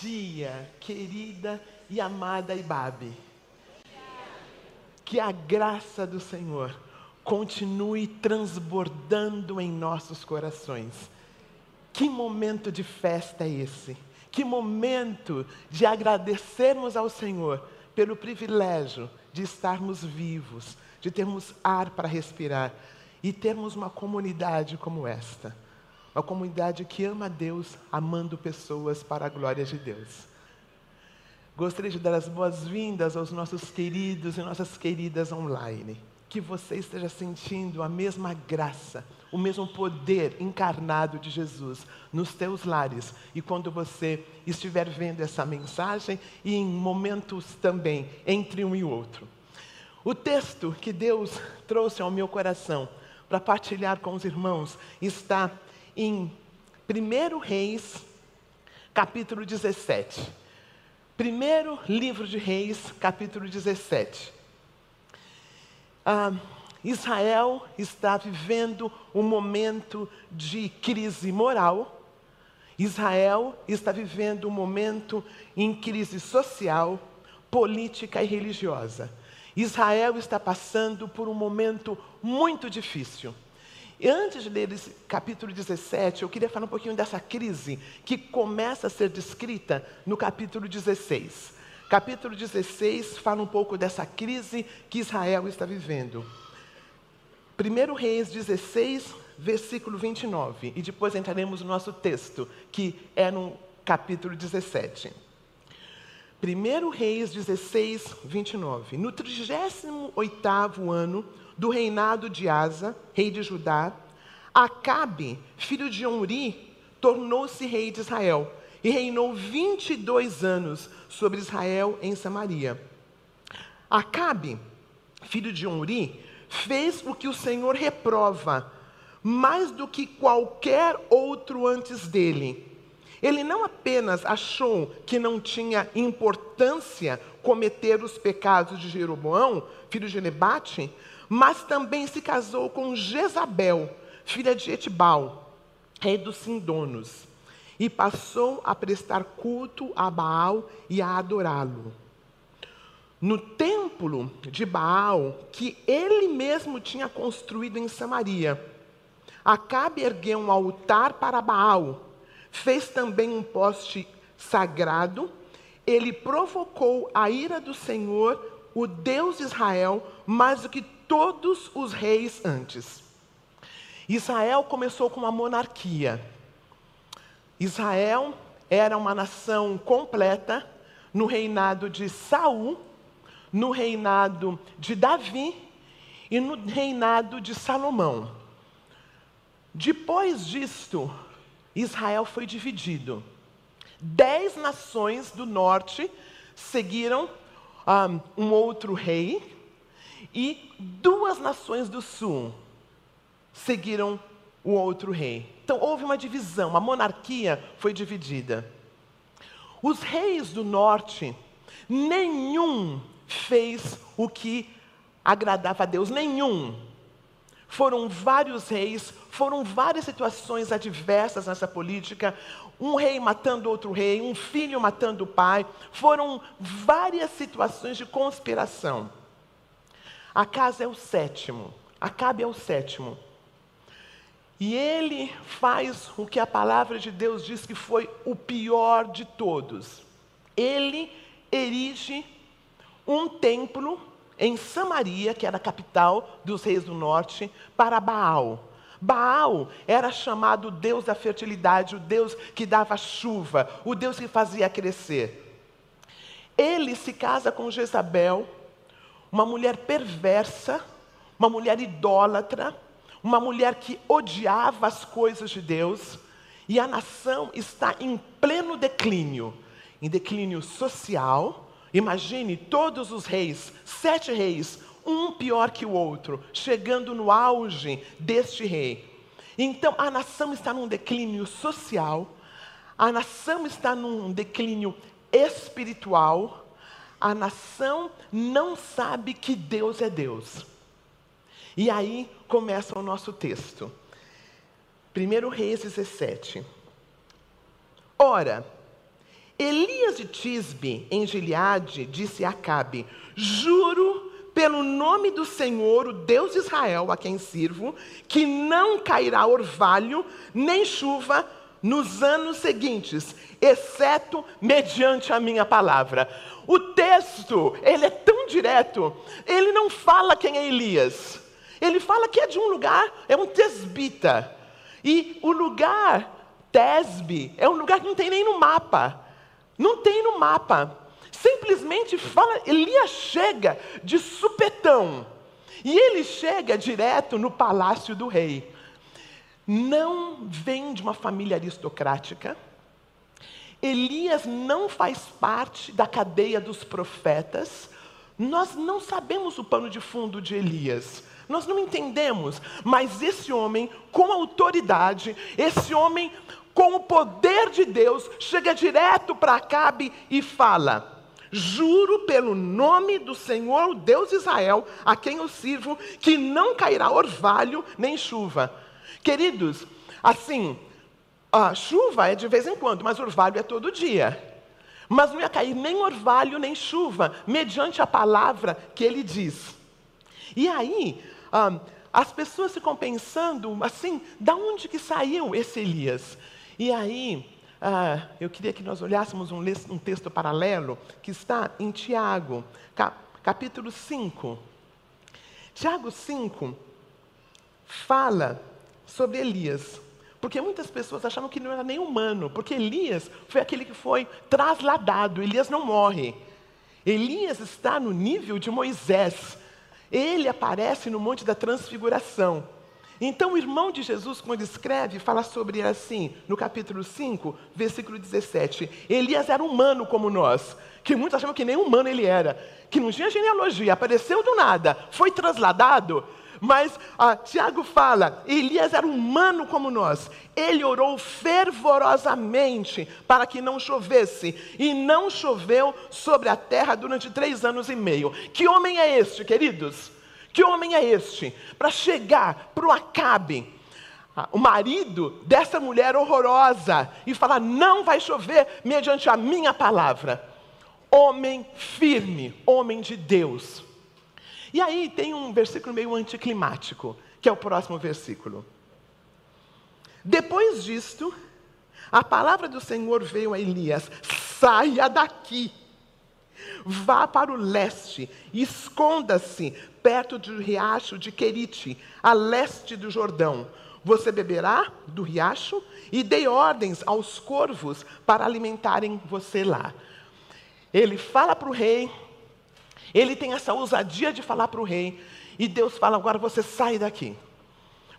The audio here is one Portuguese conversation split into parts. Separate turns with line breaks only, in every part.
dia, querida e amada Ibabe. Que a graça do Senhor continue transbordando em nossos corações. Que momento de festa é esse? Que momento de agradecermos ao Senhor pelo privilégio de estarmos vivos, de termos ar para respirar e termos uma comunidade como esta. Uma comunidade que ama Deus, amando pessoas para a glória de Deus. Gostaria de dar as boas-vindas aos nossos queridos e nossas queridas online. Que você esteja sentindo a mesma graça, o mesmo poder encarnado de Jesus nos teus lares. E quando você estiver vendo essa mensagem e em momentos também entre um e outro. O texto que Deus trouxe ao meu coração para partilhar com os irmãos está em 1 Reis, capítulo 17. Primeiro livro de Reis, capítulo 17. Ah, Israel está vivendo um momento de crise moral. Israel está vivendo um momento em crise social, política e religiosa. Israel está passando por um momento muito difícil. E antes de ler esse capítulo 17, eu queria falar um pouquinho dessa crise que começa a ser descrita no capítulo 16. Capítulo 16 fala um pouco dessa crise que Israel está vivendo. 1 Reis 16, versículo 29, e depois entraremos no nosso texto, que é no capítulo 17. 1 Reis 16, 29. No 38 ano do reinado de Asa, rei de Judá, Acabe, filho de Onri, tornou-se rei de Israel e reinou 22 anos sobre Israel em Samaria. Acabe, filho de Onri, fez o que o Senhor reprova, mais do que qualquer outro antes dele. Ele não apenas achou que não tinha importância cometer os pecados de Jeroboão, filho de Nebate, mas também se casou com Jezabel, filha de Etibal, rei dos Sindonos, e passou a prestar culto a Baal e a adorá-lo. No templo de Baal, que ele mesmo tinha construído em Samaria, Acabe ergueu um altar para Baal, fez também um poste sagrado, ele provocou a ira do Senhor, o Deus de Israel, mais do que todos os reis antes. Israel começou com uma monarquia. Israel era uma nação completa no reinado de Saul, no reinado de Davi e no reinado de Salomão. Depois disto, Israel foi dividido. Dez nações do norte seguiram um, um outro rei, e duas nações do sul seguiram o outro rei. Então houve uma divisão, a monarquia foi dividida. Os reis do norte, nenhum fez o que agradava a Deus, nenhum. Foram vários reis, foram várias situações adversas nessa política, um rei matando outro rei, um filho matando o pai, foram várias situações de conspiração. A casa é o sétimo, Acabe é o sétimo. E ele faz o que a palavra de Deus diz que foi o pior de todos. Ele erige um templo em Samaria, que era a capital dos reis do norte, para Baal. Baal era chamado o Deus da fertilidade, o Deus que dava chuva, o Deus que fazia crescer. Ele se casa com Jezabel, uma mulher perversa, uma mulher idólatra, uma mulher que odiava as coisas de Deus, e a nação está em pleno declínio em declínio social. Imagine todos os reis, sete reis, um pior que o outro, chegando no auge deste rei. Então a nação está num declínio social, a nação está num declínio espiritual, a nação não sabe que Deus é Deus. E aí começa o nosso texto. 1 Reis 17. Ora, Elias de Tisbe, em Gileade, disse a Acabe: Juro pelo nome do Senhor, o Deus de Israel, a quem sirvo, que não cairá orvalho nem chuva nos anos seguintes, exceto mediante a minha palavra. O texto, ele é tão direto, ele não fala quem é Elias. Ele fala que é de um lugar, é um tesbita. E o lugar Tesbe é um lugar que não tem nem no mapa. Não tem no mapa. Simplesmente fala, Elias chega de supetão. E ele chega direto no palácio do rei. Não vem de uma família aristocrática. Elias não faz parte da cadeia dos profetas. Nós não sabemos o pano de fundo de Elias. Nós não entendemos, mas esse homem, com autoridade, esse homem com o poder de Deus, chega direto para Acabe e fala: Juro pelo nome do Senhor, Deus de Israel, a quem eu sirvo, que não cairá orvalho nem chuva. Queridos, assim, a chuva é de vez em quando, mas orvalho é todo dia. Mas não ia cair nem orvalho nem chuva, mediante a palavra que ele diz. E aí, ah, as pessoas ficam pensando assim, da onde que saiu esse Elias? E aí, ah, eu queria que nós olhássemos um, um, texto paralelo que está em Tiago, capítulo 5. Tiago 5 fala sobre Elias. Porque muitas pessoas achavam que não era nem humano, porque Elias foi aquele que foi trasladado, Elias não morre. Elias está no nível de Moisés. Ele aparece no Monte da Transfiguração. Então, o irmão de Jesus, quando escreve, fala sobre ele assim, no capítulo 5, versículo 17: Elias era humano como nós, que muitos achavam que nem humano ele era, que não tinha genealogia, apareceu do nada, foi trasladado. Mas ah, Tiago fala: Elias era humano como nós. Ele orou fervorosamente para que não chovesse, e não choveu sobre a terra durante três anos e meio. Que homem é este, queridos? Que homem é este? Para chegar para o Acabe, o marido dessa mulher horrorosa, e falar: não vai chover mediante a minha palavra. Homem firme, homem de Deus. E aí tem um versículo meio anticlimático, que é o próximo versículo. Depois disto, a palavra do Senhor veio a Elias: saia daqui, vá para o leste, esconda-se perto do riacho de Querite, a leste do Jordão. Você beberá do riacho e dei ordens aos corvos para alimentarem você lá. Ele fala para o rei, ele tem essa ousadia de falar para o rei, e Deus fala: agora você sai daqui.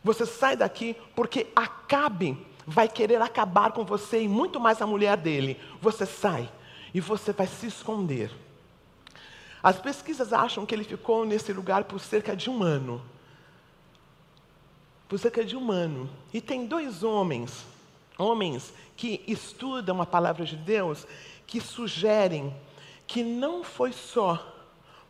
Você sai daqui porque Acabe vai querer acabar com você e muito mais a mulher dele. Você sai e você vai se esconder. As pesquisas acham que ele ficou nesse lugar por cerca de um ano. Por cerca de um ano. E tem dois homens, homens que estudam a palavra de Deus, que sugerem que não foi só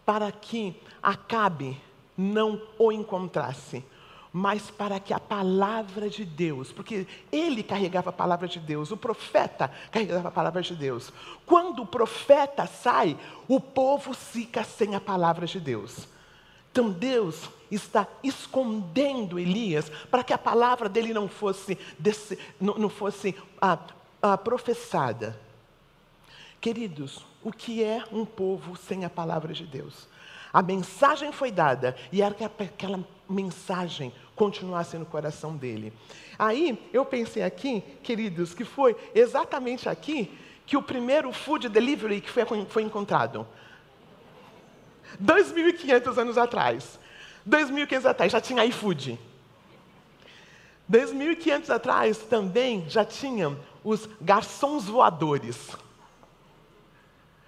para que Acabe não o encontrasse, mas para que a palavra de Deus, porque ele carregava a palavra de Deus, o profeta carregava a palavra de Deus. Quando o profeta sai, o povo fica sem a palavra de Deus. Então Deus está escondendo Elias para que a palavra dele não fosse, desse, não, não, fosse ah, ah, professada. Queridos, o que é um povo sem a palavra de Deus? A mensagem foi dada e era que aquela mensagem continuasse no coração dele. Aí eu pensei aqui, queridos, que foi exatamente aqui que o primeiro food delivery que foi, foi encontrado. 2.500 anos atrás. 2.500 anos atrás já tinha iFood. 2.500 atrás também já tinham os garçons voadores.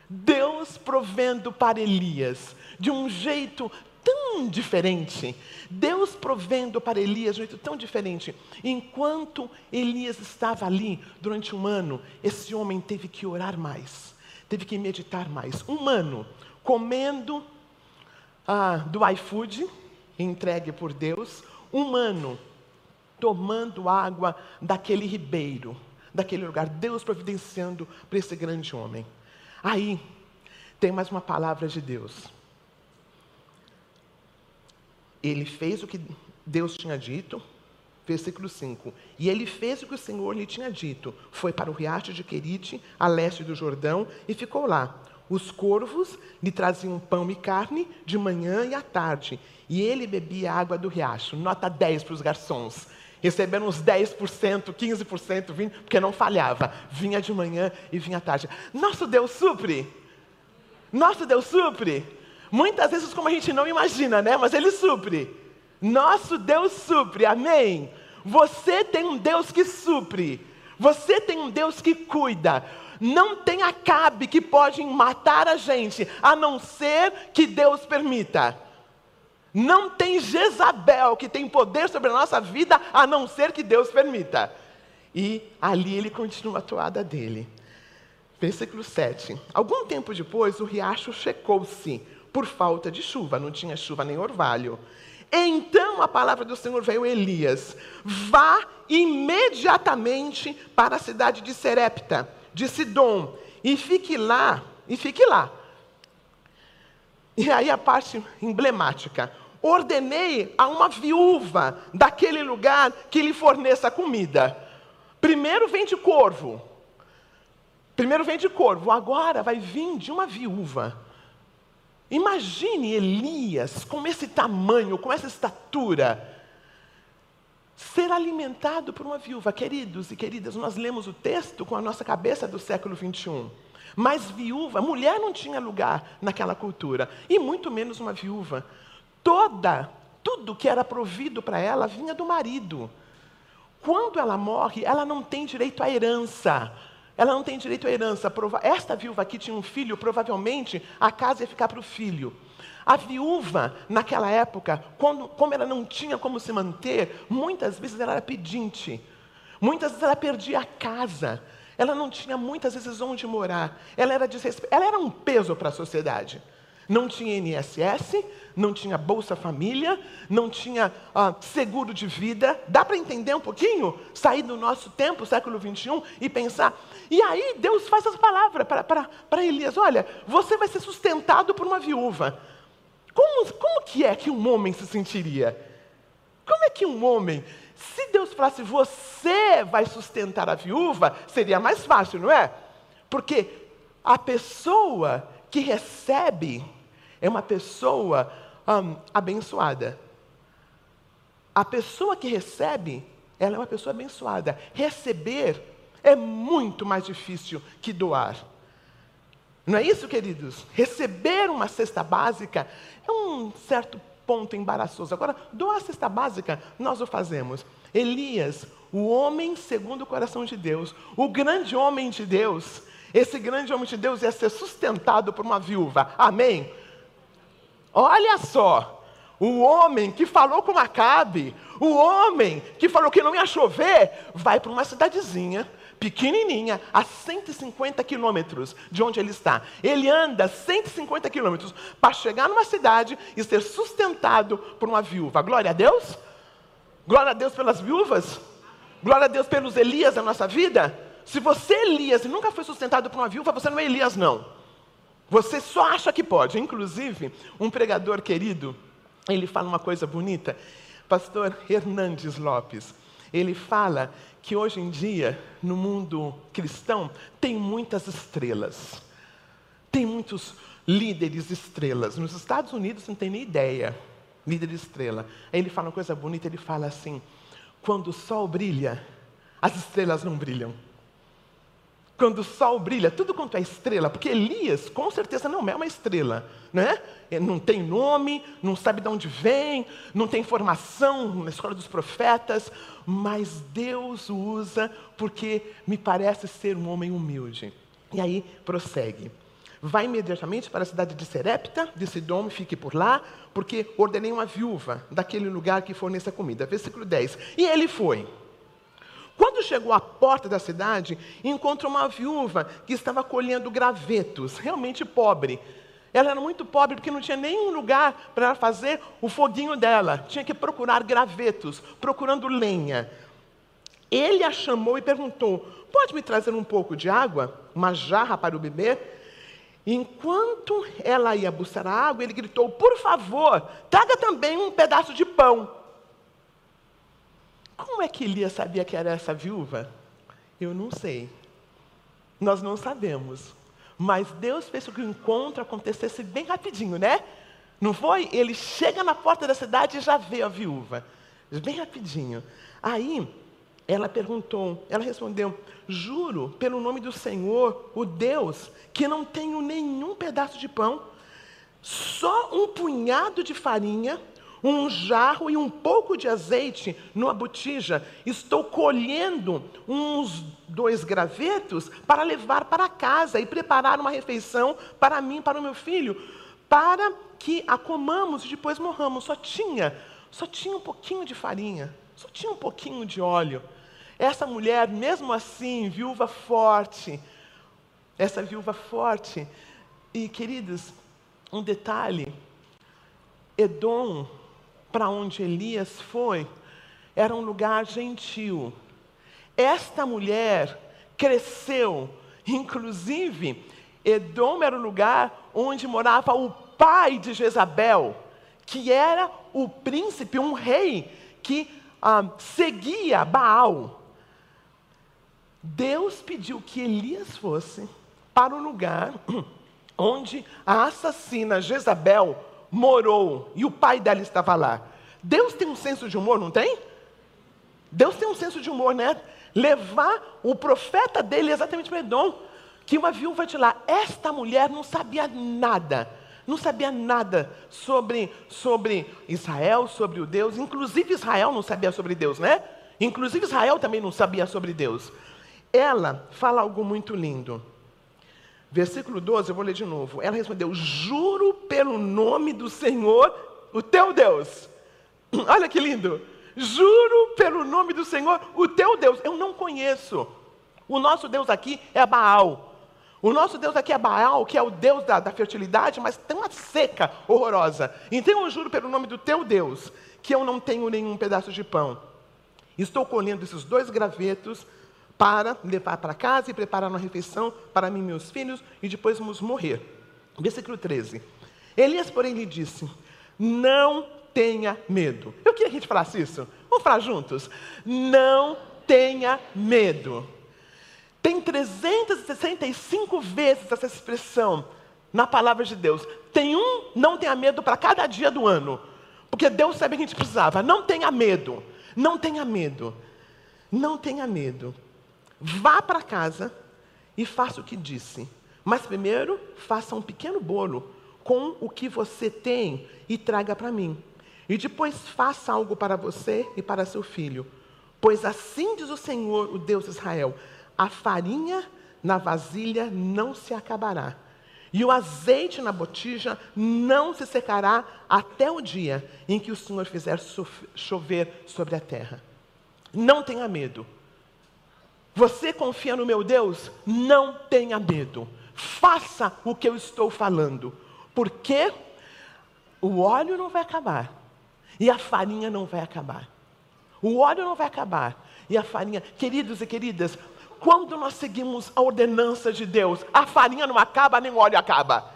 Deus provendo para Elias de um jeito tão diferente. Deus provendo para Elias de um jeito tão diferente. Enquanto Elias estava ali durante um ano, esse homem teve que orar mais, teve que meditar mais. Um ano comendo ah, do iFood, entregue por Deus, um ano tomando água daquele ribeiro, daquele lugar. Deus providenciando para esse grande homem. Aí, tem mais uma palavra de Deus. Ele fez o que Deus tinha dito, versículo 5. E ele fez o que o Senhor lhe tinha dito. Foi para o riacho de Querite, a leste do Jordão, e ficou lá. Os corvos lhe traziam pão e carne de manhã e à tarde, e ele bebia água do riacho. Nota 10 para os garçons. Receberam uns 10%, 15%, 20%, porque não falhava. Vinha de manhã e vinha à tarde. Nosso Deus supre. Nosso Deus supre. Muitas vezes como a gente não imagina, né? Mas Ele supre. Nosso Deus supre, amém? Você tem um Deus que supre. Você tem um Deus que cuida. Não tem acabe que pode matar a gente, a não ser que Deus permita. Não tem Jezabel que tem poder sobre a nossa vida, a não ser que Deus permita. E ali ele continua a toada dele. Versículo 7. Algum tempo depois, o riacho secou-se por falta de chuva, não tinha chuva nem orvalho. Então a palavra do Senhor veio a Elias: vá imediatamente para a cidade de Serepta de Sidom, e fique lá, e fique lá. E aí a parte emblemática. Ordenei a uma viúva daquele lugar que lhe forneça comida. Primeiro vem de corvo. Primeiro vem de corvo, agora vai vir de uma viúva. Imagine Elias com esse tamanho, com essa estatura ser alimentado por uma viúva. Queridos e queridas, nós lemos o texto com a nossa cabeça do século 21. Mas viúva, mulher não tinha lugar naquela cultura, e muito menos uma viúva. Toda, tudo que era provido para ela vinha do marido. Quando ela morre, ela não tem direito à herança. Ela não tem direito à herança. Esta viúva aqui tinha um filho, provavelmente a casa ia ficar para o filho. A viúva, naquela época, quando, como ela não tinha como se manter, muitas vezes ela era pedinte. Muitas vezes ela perdia a casa. Ela não tinha muitas vezes onde morar. Ela era, desrespe... ela era um peso para a sociedade. Não tinha INSS, não tinha Bolsa Família, não tinha uh, seguro de vida. Dá para entender um pouquinho? Sair do nosso tempo, século 21, e pensar. E aí Deus faz essa palavra para Elias: olha, você vai ser sustentado por uma viúva. Como, como que é que um homem se sentiria? Como é que um homem, se Deus falasse, você vai sustentar a viúva, seria mais fácil, não é? Porque a pessoa que recebe é uma pessoa abençoada. A pessoa que recebe, ela é uma pessoa abençoada. Receber é muito mais difícil que doar. Não é isso, queridos? Receber uma cesta básica é um certo ponto embaraçoso. Agora, doar a cesta básica, nós o fazemos. Elias, o homem segundo o coração de Deus, o grande homem de Deus, esse grande homem de Deus ia ser sustentado por uma viúva. Amém? Olha só, o homem que falou com Acabe, o homem que falou que não ia chover, vai para uma cidadezinha pequenininha, a 150 quilômetros de onde ele está. Ele anda 150 quilômetros para chegar numa cidade e ser sustentado por uma viúva. Glória a Deus? Glória a Deus pelas viúvas? Glória a Deus pelos Elias na nossa vida? Se você é Elias e nunca foi sustentado por uma viúva, você não é Elias, não. Você só acha que pode. Inclusive, um pregador querido, ele fala uma coisa bonita. Pastor Hernandes Lopes, ele fala que hoje em dia, no mundo cristão, tem muitas estrelas. Tem muitos líderes estrelas. Nos Estados Unidos não tem nem ideia. Líder estrela. Aí ele fala uma coisa bonita, ele fala assim: quando o sol brilha, as estrelas não brilham. Quando o sol brilha, tudo quanto é estrela, porque Elias com certeza não é uma estrela, né? Não tem nome, não sabe de onde vem, não tem formação na escola dos profetas, mas Deus o usa porque me parece ser um homem humilde. E aí prossegue. Vai imediatamente para a cidade de Serepta, de Sidom, fique por lá, porque ordenei uma viúva daquele lugar que forneça comida. Versículo 10. E ele foi. Quando chegou à porta da cidade, encontrou uma viúva que estava colhendo gravetos, realmente pobre. Ela era muito pobre porque não tinha nenhum lugar para fazer o foguinho dela. Tinha que procurar gravetos, procurando lenha. Ele a chamou e perguntou: Pode me trazer um pouco de água? Uma jarra para o beber? Enquanto ela ia buscar a água, ele gritou: Por favor, traga também um pedaço de pão. Como é que Elias sabia que era essa viúva? Eu não sei. Nós não sabemos. Mas Deus fez com que o encontro acontecesse bem rapidinho, né? Não foi? Ele chega na porta da cidade e já vê a viúva. Bem rapidinho. Aí, ela perguntou, ela respondeu: Juro pelo nome do Senhor, o Deus, que não tenho nenhum pedaço de pão, só um punhado de farinha, um jarro e um pouco de azeite numa botija. Estou colhendo uns dois gravetos para levar para casa e preparar uma refeição para mim, para o meu filho, para que a comamos e depois morramos. Só tinha, só tinha um pouquinho de farinha, só tinha um pouquinho de óleo. Essa mulher, mesmo assim, viúva forte, essa viúva forte, e queridos, um detalhe: Edom, para onde Elias foi, era um lugar gentil. Esta mulher cresceu, inclusive, Edom era o lugar onde morava o pai de Jezabel, que era o príncipe, um rei que ah, seguia Baal. Deus pediu que Elias fosse para o lugar onde a assassina Jezabel morou e o pai dela estava lá. Deus tem um senso de humor, não tem? Deus tem um senso de humor, né? Levar o profeta dele exatamente para Edom, que uma viúva de lá. Esta mulher não sabia nada, não sabia nada sobre, sobre Israel, sobre o Deus. Inclusive Israel não sabia sobre Deus, né? Inclusive Israel também não sabia sobre Deus ela fala algo muito lindo. Versículo 12, eu vou ler de novo. Ela respondeu: Juro pelo nome do Senhor, o teu Deus. Olha que lindo. Juro pelo nome do Senhor, o teu Deus. Eu não conheço. O nosso Deus aqui é Baal. O nosso Deus aqui é Baal, que é o Deus da, da fertilidade, mas tem uma seca horrorosa. Então eu juro pelo nome do teu Deus, que eu não tenho nenhum pedaço de pão. Estou colhendo esses dois gravetos para levar para casa e preparar uma refeição para mim e meus filhos, e depois vamos morrer. Versículo 13. Elias, porém, lhe disse: Não tenha medo. Eu queria que a gente falasse isso. Vamos falar juntos? Não tenha medo. Tem 365 vezes essa expressão na palavra de Deus. Tem um não tenha medo para cada dia do ano. Porque Deus sabe que a gente precisava. Não tenha medo. Não tenha medo. Não tenha medo. Vá para casa e faça o que disse. Mas primeiro, faça um pequeno bolo com o que você tem e traga para mim. E depois faça algo para você e para seu filho. Pois assim diz o Senhor, o Deus de Israel: a farinha na vasilha não se acabará, e o azeite na botija não se secará até o dia em que o Senhor fizer chover sobre a terra. Não tenha medo. Você confia no meu Deus? Não tenha medo. Faça o que eu estou falando. Porque o óleo não vai acabar. E a farinha não vai acabar. O óleo não vai acabar. E a farinha. Queridos e queridas, quando nós seguimos a ordenança de Deus, a farinha não acaba, nem o óleo acaba.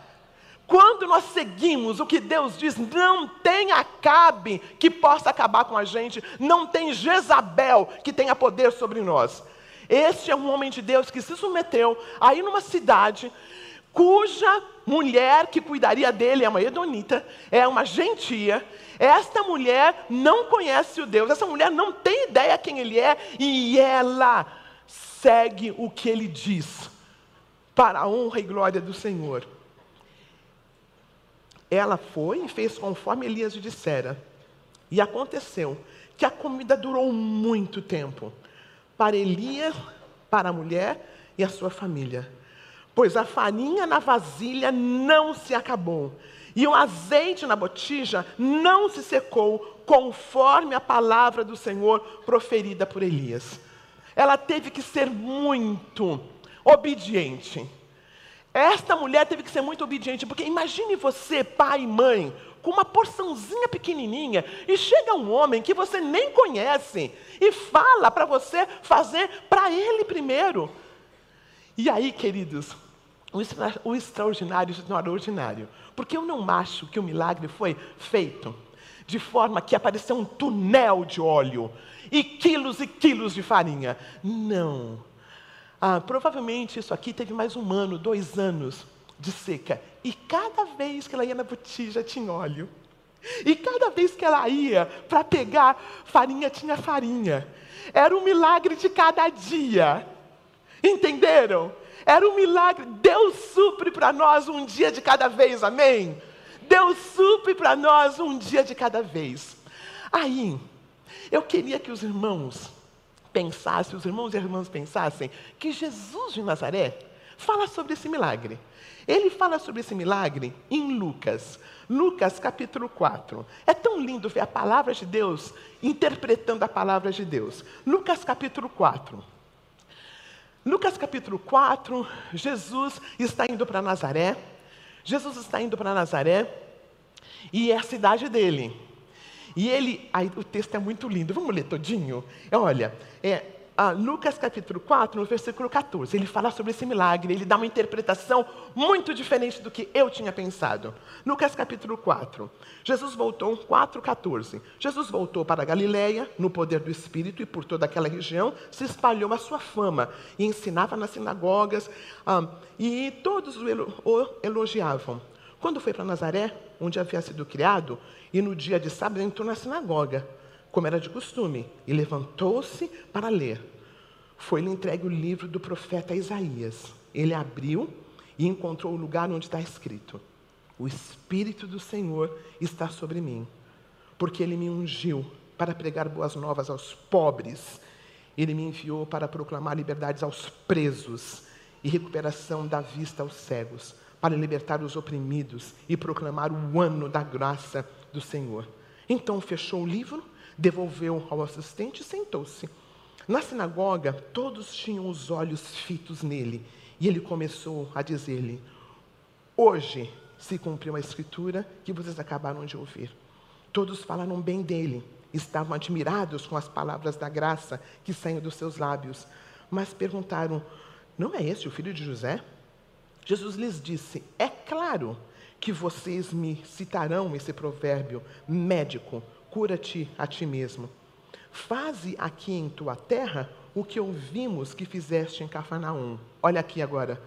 Quando nós seguimos o que Deus diz, não tem acabe que possa acabar com a gente, não tem Jezabel que tenha poder sobre nós. Este é um homem de Deus que se submeteu aí numa cidade cuja mulher que cuidaria dele é uma edonita, é uma gentia. Esta mulher não conhece o Deus, essa mulher não tem ideia quem ele é e ela segue o que ele diz para a honra e glória do Senhor. Ela foi e fez conforme Elias lhe dissera. E aconteceu que a comida durou muito tempo para Elias, para a mulher e a sua família. Pois a farinha na vasilha não se acabou, e o azeite na botija não se secou, conforme a palavra do Senhor proferida por Elias. Ela teve que ser muito obediente. Esta mulher teve que ser muito obediente, porque imagine você, pai e mãe, com uma porçãozinha pequenininha, e chega um homem que você nem conhece e fala para você fazer para ele primeiro. E aí, queridos, o, extra, o extraordinário se torna ordinário, porque eu não acho que o milagre foi feito de forma que apareceu um túnel de óleo e quilos e quilos de farinha. Não. Ah, provavelmente isso aqui teve mais um ano, dois anos de seca. E cada vez que ela ia na botija tinha óleo. E cada vez que ela ia para pegar farinha, tinha farinha. Era um milagre de cada dia. Entenderam? Era um milagre. Deus supre para nós um dia de cada vez, amém? Deus supre para nós um dia de cada vez. Aí, eu queria que os irmãos pensassem, os irmãos e irmãs pensassem, que Jesus de Nazaré fala sobre esse milagre. Ele fala sobre esse milagre em Lucas, Lucas capítulo 4. É tão lindo ver a palavra de Deus interpretando a palavra de Deus. Lucas capítulo 4. Lucas capítulo 4, Jesus está indo para Nazaré. Jesus está indo para Nazaré e é a cidade dele. E ele, aí, o texto é muito lindo, vamos ler todinho? Olha, é, ah, Lucas capítulo 4, no versículo 14, ele fala sobre esse milagre, ele dá uma interpretação muito diferente do que eu tinha pensado. Lucas capítulo 4, Jesus voltou, 4,14. Jesus voltou para a Galiléia, no poder do Espírito, e por toda aquela região se espalhou a sua fama, e ensinava nas sinagogas, ah, e todos o elogiavam. Quando foi para Nazaré, onde havia sido criado, e no dia de sábado entrou na sinagoga, como era de costume, e levantou-se para ler. Foi-lhe entregue o livro do profeta Isaías. Ele abriu e encontrou o lugar onde está escrito: O Espírito do Senhor está sobre mim, porque ele me ungiu para pregar boas novas aos pobres. Ele me enviou para proclamar liberdades aos presos e recuperação da vista aos cegos, para libertar os oprimidos e proclamar o ano da graça do Senhor. Então fechou o livro devolveu ao assistente e sentou-se. Na sinagoga, todos tinham os olhos fitos nele, e ele começou a dizer-lhe: Hoje se cumpriu a escritura que vocês acabaram de ouvir. Todos falaram bem dele, estavam admirados com as palavras da graça que saíam dos seus lábios, mas perguntaram: Não é este o filho de José? Jesus lhes disse: É claro que vocês me citarão esse provérbio: médico, cura-te a ti mesmo. Faze aqui em tua terra o que ouvimos que fizeste em Cafarnaum. Olha aqui agora.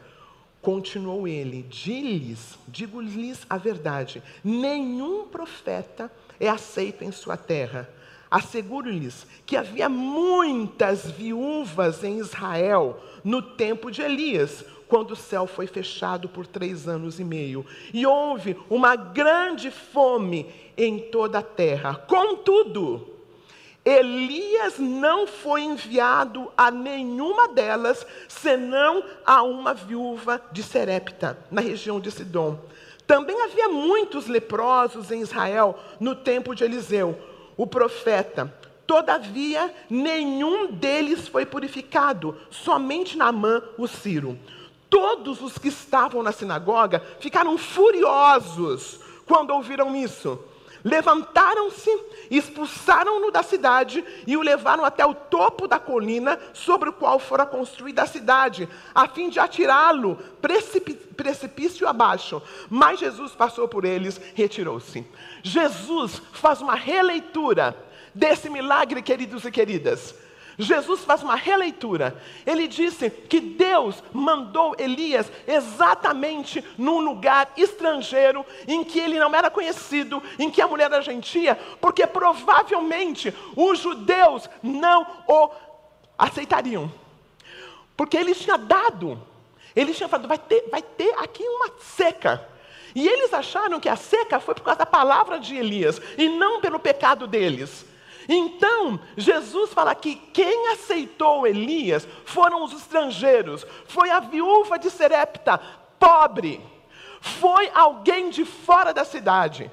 Continuou ele: Diz-lhes, digo-lhes a verdade: nenhum profeta é aceito em sua terra. Asseguro-lhes que havia muitas viúvas em Israel no tempo de Elias, quando o céu foi fechado por três anos e meio, e houve uma grande fome em toda a terra. Contudo, Elias não foi enviado a nenhuma delas, senão a uma viúva de Serepta, na região de Sidom. Também havia muitos leprosos em Israel no tempo de Eliseu, o profeta. Todavia, nenhum deles foi purificado, somente Naamã, o Ciro. Todos os que estavam na sinagoga ficaram furiosos quando ouviram isso. Levantaram-se, expulsaram-no da cidade e o levaram até o topo da colina sobre o qual fora construída a cidade, a fim de atirá-lo precipício abaixo. Mas Jesus passou por eles, retirou-se. Jesus faz uma releitura desse milagre, queridos e queridas. Jesus faz uma releitura. Ele disse que Deus mandou Elias exatamente num lugar estrangeiro, em que ele não era conhecido, em que a mulher era gentia, porque provavelmente os judeus não o aceitariam. Porque ele tinha dado, ele tinha falado, vai ter, vai ter aqui uma seca. E eles acharam que a seca foi por causa da palavra de Elias, e não pelo pecado deles. Então, Jesus fala que quem aceitou Elias foram os estrangeiros, foi a viúva de Serepta, pobre, foi alguém de fora da cidade.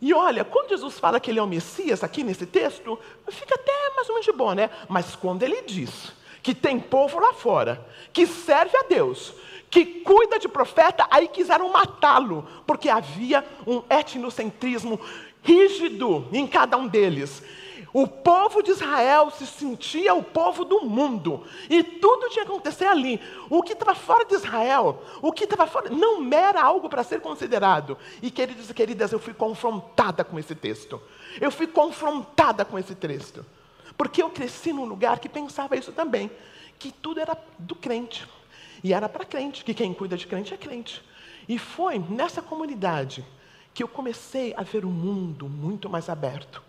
E olha, quando Jesus fala que ele é o Messias aqui nesse texto, fica até mais ou menos de boa, né? Mas quando ele diz que tem povo lá fora, que serve a Deus, que cuida de profeta, aí quiseram matá-lo, porque havia um etnocentrismo rígido em cada um deles. O povo de Israel se sentia o povo do mundo, e tudo tinha que acontecer ali. O que estava fora de Israel, o que estava fora, não era algo para ser considerado. E queridos e queridas, eu fui confrontada com esse texto. Eu fui confrontada com esse texto. Porque eu cresci num lugar que pensava isso também, que tudo era do crente. E era para crente, que quem cuida de crente é crente. E foi nessa comunidade que eu comecei a ver o mundo muito mais aberto.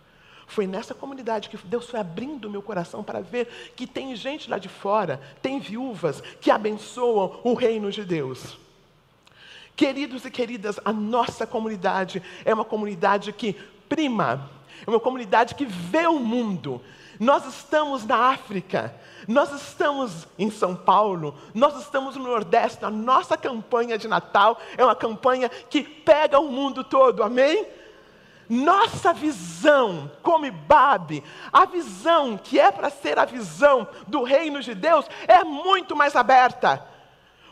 Foi nessa comunidade que Deus foi abrindo o meu coração para ver que tem gente lá de fora, tem viúvas que abençoam o reino de Deus. Queridos e queridas, a nossa comunidade é uma comunidade que prima, é uma comunidade que vê o mundo. Nós estamos na África, nós estamos em São Paulo, nós estamos no Nordeste, a nossa campanha de Natal é uma campanha que pega o mundo todo, amém? Nossa visão, como Ibabe, a visão que é para ser a visão do reino de Deus, é muito mais aberta.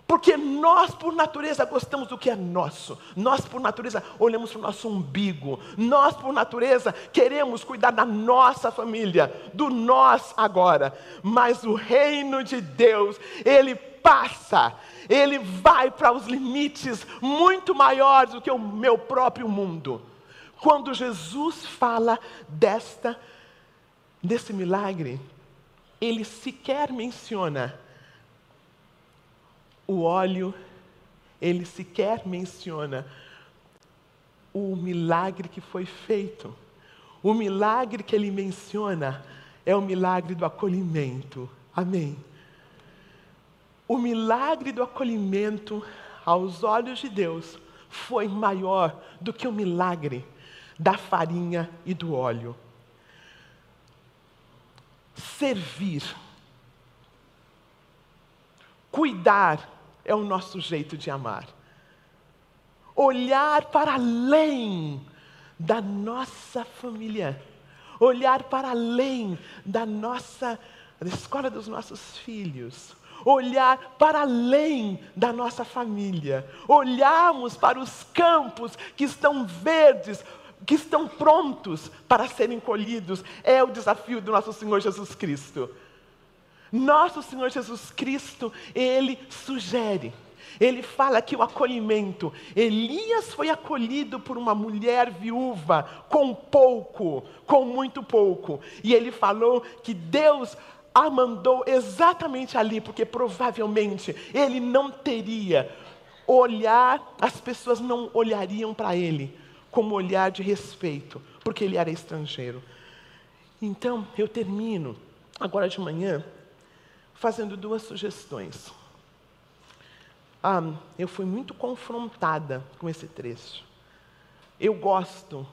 Porque nós, por natureza, gostamos do que é nosso. Nós, por natureza, olhamos para o nosso umbigo. Nós, por natureza, queremos cuidar da nossa família, do nós agora. Mas o reino de Deus, ele passa, ele vai para os limites muito maiores do que o meu próprio mundo. Quando Jesus fala desta, desse milagre, ele sequer menciona o óleo, ele sequer menciona o milagre que foi feito. O milagre que ele menciona é o milagre do acolhimento. Amém. O milagre do acolhimento aos olhos de Deus foi maior do que o milagre da farinha e do óleo. Servir, cuidar é o nosso jeito de amar. Olhar para além da nossa família, olhar para além da nossa da escola dos nossos filhos, olhar para além da nossa família, olharmos para os campos que estão verdes, que estão prontos para serem colhidos, é o desafio do nosso Senhor Jesus Cristo. Nosso Senhor Jesus Cristo, ele sugere, ele fala que o acolhimento, Elias foi acolhido por uma mulher viúva com pouco, com muito pouco, e ele falou que Deus a mandou exatamente ali, porque provavelmente ele não teria olhar, as pessoas não olhariam para ele como olhar de respeito, porque ele era estrangeiro. Então, eu termino agora de manhã fazendo duas sugestões. Ah, eu fui muito confrontada com esse trecho. Eu gosto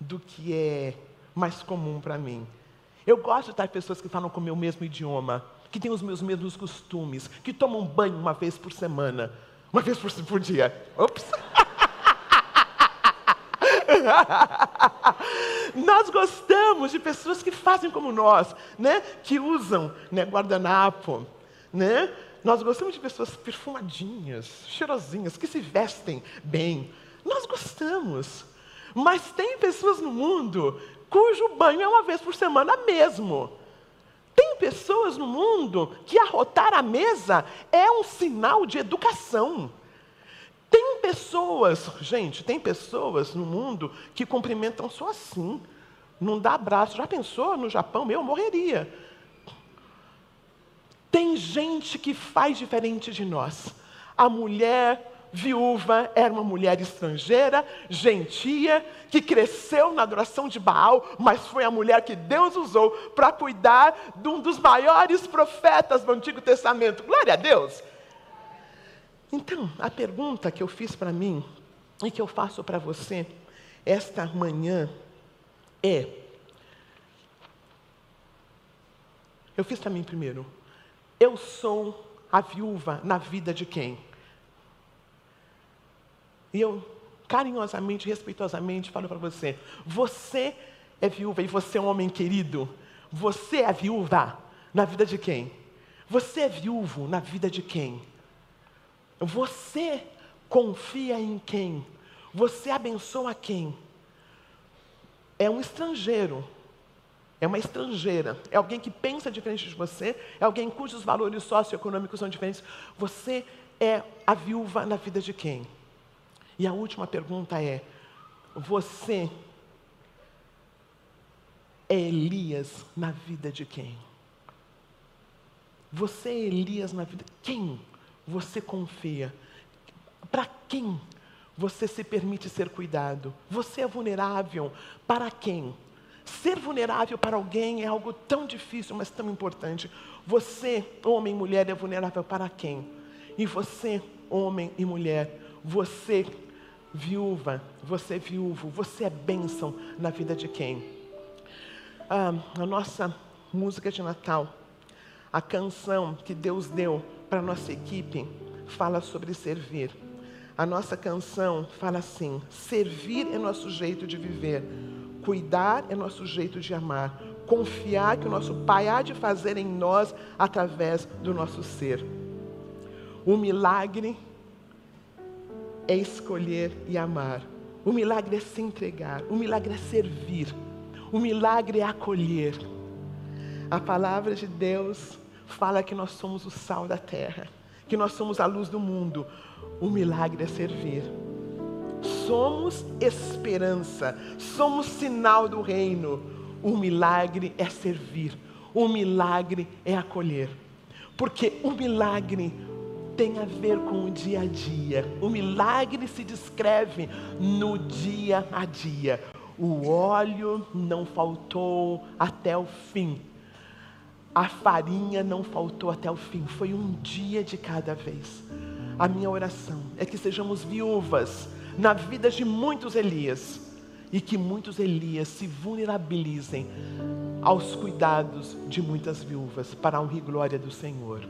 do que é mais comum para mim. Eu gosto de estar pessoas que falam com o meu mesmo idioma, que têm os meus mesmos costumes, que tomam banho uma vez por semana, uma vez por, por dia. Ops! nós gostamos de pessoas que fazem como nós, né? que usam né, guardanapo. Né? Nós gostamos de pessoas perfumadinhas, cheirosinhas, que se vestem bem. Nós gostamos. Mas tem pessoas no mundo cujo banho é uma vez por semana mesmo. Tem pessoas no mundo que arrotar a mesa é um sinal de educação. Tem pessoas, gente, tem pessoas no mundo que cumprimentam só assim. Não dá abraço. Já pensou no Japão? Eu morreria. Tem gente que faz diferente de nós. A mulher viúva era uma mulher estrangeira, gentia, que cresceu na adoração de Baal, mas foi a mulher que Deus usou para cuidar de um dos maiores profetas do Antigo Testamento. Glória a Deus! Então, a pergunta que eu fiz para mim e que eu faço para você esta manhã é: eu fiz para mim primeiro, eu sou a viúva na vida de quem? E eu carinhosamente, respeitosamente falo para você: você é viúva e você é um homem querido. Você é viúva na vida de quem? Você é viúvo na vida de quem? Você confia em quem? Você abençoa quem? É um estrangeiro, é uma estrangeira, é alguém que pensa diferente de você, é alguém cujos valores socioeconômicos são diferentes. Você é a viúva na vida de quem? E a última pergunta é: você é Elias na vida de quem? Você é Elias na vida. Quem você confia? Para quem você se permite ser cuidado? Você é vulnerável para quem? Ser vulnerável para alguém é algo tão difícil, mas tão importante. Você, homem e mulher, é vulnerável para quem? E você, homem e mulher, você, viúva, você, viúvo, você é bênção na vida de quem? Ah, a nossa música de Natal, a canção que Deus deu para nossa equipe, fala sobre servir. A nossa canção fala assim: servir é nosso jeito de viver, cuidar é nosso jeito de amar, confiar que o nosso Pai há de fazer em nós através do nosso ser. O milagre é escolher e amar. O milagre é se entregar. O milagre é servir. O milagre é acolher. A palavra de Deus fala que nós somos o sal da terra, que nós somos a luz do mundo. O milagre é servir. Somos esperança, somos sinal do reino. O milagre é servir, o milagre é acolher. Porque o milagre tem a ver com o dia a dia. O milagre se descreve no dia a dia. O óleo não faltou até o fim. A farinha não faltou até o fim. Foi um dia de cada vez. A minha oração é que sejamos viúvas na vida de muitos Elias e que muitos Elias se vulnerabilizem aos cuidados de muitas viúvas para a honra e glória do Senhor.